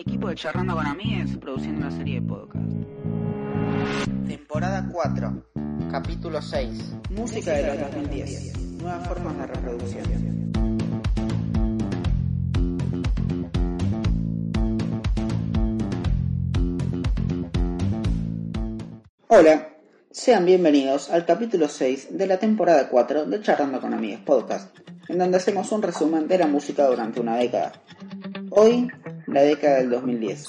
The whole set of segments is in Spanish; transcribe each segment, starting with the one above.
equipo de Charlando con Amigues produciendo una serie de podcast. Temporada 4, capítulo 6. Música de los 2010. Nuevas formas de reproducción. Hola, sean bienvenidos al capítulo 6 de la temporada 4 de Charlando con Amigues podcast, en donde hacemos un resumen de la música durante una década. Hoy, la década del 2010.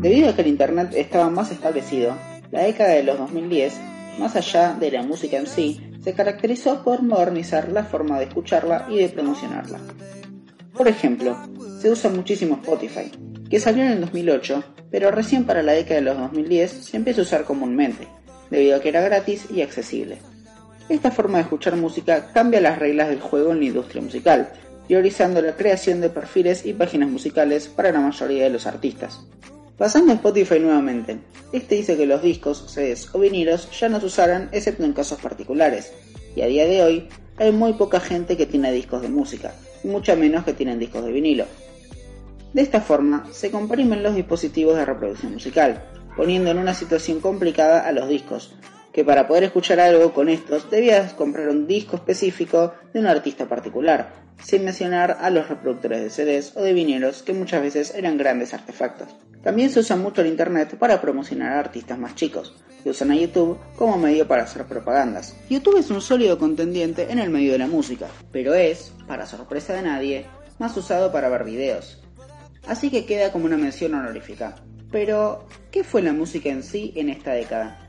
Debido a que el Internet estaba más establecido, la década de los 2010, más allá de la música en sí, se caracterizó por modernizar la forma de escucharla y de promocionarla. Por ejemplo, se usa muchísimo Spotify, que salió en el 2008, pero recién para la década de los 2010 se empieza a usar comúnmente, debido a que era gratis y accesible. Esta forma de escuchar música cambia las reglas del juego en la industria musical, priorizando la creación de perfiles y páginas musicales para la mayoría de los artistas. Pasando a Spotify nuevamente, este dice que los discos, CDs o vinilos ya no se usarán excepto en casos particulares, y a día de hoy hay muy poca gente que tiene discos de música, y mucha menos que tienen discos de vinilo. De esta forma, se comprimen los dispositivos de reproducción musical, poniendo en una situación complicada a los discos, que para poder escuchar algo con estos debías comprar un disco específico de un artista particular, sin mencionar a los reproductores de CDs o de vinilos que muchas veces eran grandes artefactos. También se usa mucho el Internet para promocionar a artistas más chicos, que usan a YouTube como medio para hacer propagandas. YouTube es un sólido contendiente en el medio de la música, pero es, para sorpresa de nadie, más usado para ver videos, así que queda como una mención honorífica. Pero, ¿qué fue la música en sí en esta década?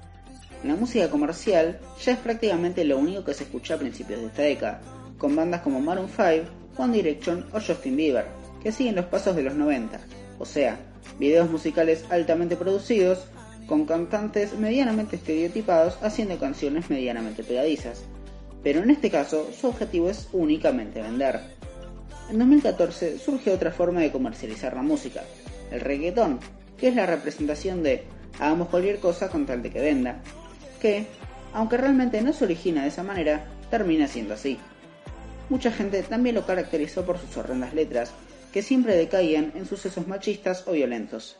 La música comercial ya es prácticamente lo único que se escucha a principios de esta década, con bandas como Maroon 5, One Direction o Justin Bieber, que siguen los pasos de los 90, o sea, videos musicales altamente producidos, con cantantes medianamente estereotipados haciendo canciones medianamente pegadizas. Pero en este caso, su objetivo es únicamente vender. En 2014 surge otra forma de comercializar la música, el reggaetón, que es la representación de hagamos cualquier cosa con tal de que venda, que, aunque realmente no se origina de esa manera, termina siendo así. Mucha gente también lo caracterizó por sus horrendas letras, que siempre decaían en sucesos machistas o violentos.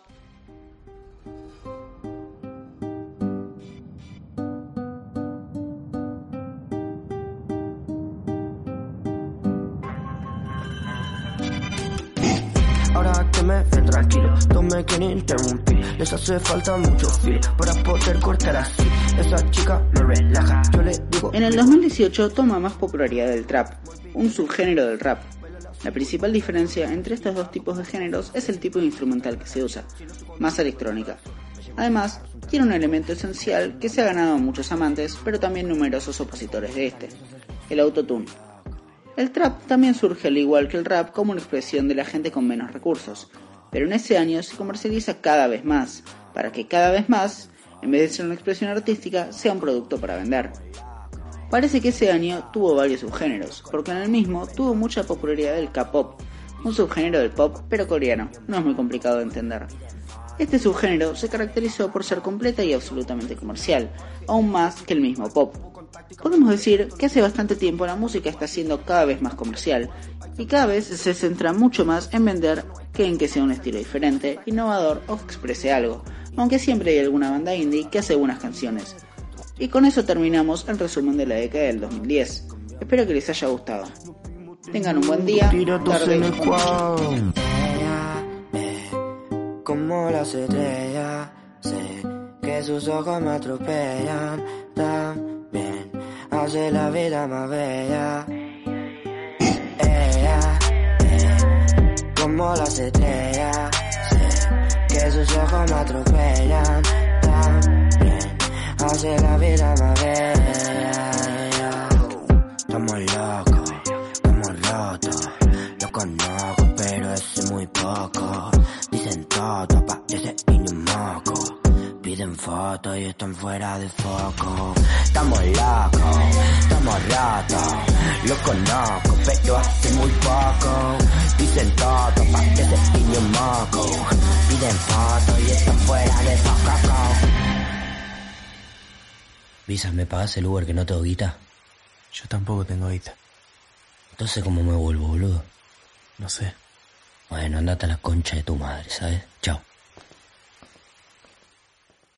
Me ven tranquilo, no me quieren interrumpir. Les hace falta mucho feel para poder cortar así. Esa chica me relaja, yo le digo. En el 2018 toma más popularidad el trap, un subgénero del rap. La principal diferencia entre estos dos tipos de géneros es el tipo de instrumental que se usa, más electrónica. Además, tiene un elemento esencial que se ha ganado a muchos amantes, pero también numerosos opositores de este, el autotune. El trap también surge al igual que el rap como una expresión de la gente con menos recursos, pero en ese año se comercializa cada vez más, para que cada vez más, en vez de ser una expresión artística, sea un producto para vender. Parece que ese año tuvo varios subgéneros, porque en el mismo tuvo mucha popularidad el K-pop, un subgénero del pop pero coreano, no es muy complicado de entender. Este subgénero se caracterizó por ser completa y absolutamente comercial, aún más que el mismo pop. Podemos decir que hace bastante tiempo la música está siendo cada vez más comercial y cada vez se centra mucho más en vender que en que sea un estilo diferente, innovador o que exprese algo, aunque siempre hay alguna banda indie que hace buenas canciones. Y con eso terminamos el resumen de la década del 2010. Espero que les haya gustado. Tengan un buen día, tarde. Como las estrellas, sé que sus ojos me atropellan. Hace la vida más bella. Ella, eh, como las estrellas, sé que sus ojos me atropellan. También hace la vida más bella. Estamos locos, estamos rotos. Lo conozco, pero es muy poco. Fotos y están fuera de foco. Estamos locos, estamos rotos. Lo conozco, pero hace muy poco. Dicen todo pa' que se tiñe un moco. Piden fotos y están fuera de foco. Visa, ¿me pagas el Uber que no tengo guita? Yo tampoco tengo guita. Entonces, ¿cómo me vuelvo, boludo? No sé. Bueno, andate a la concha de tu madre, ¿sabes? Chao.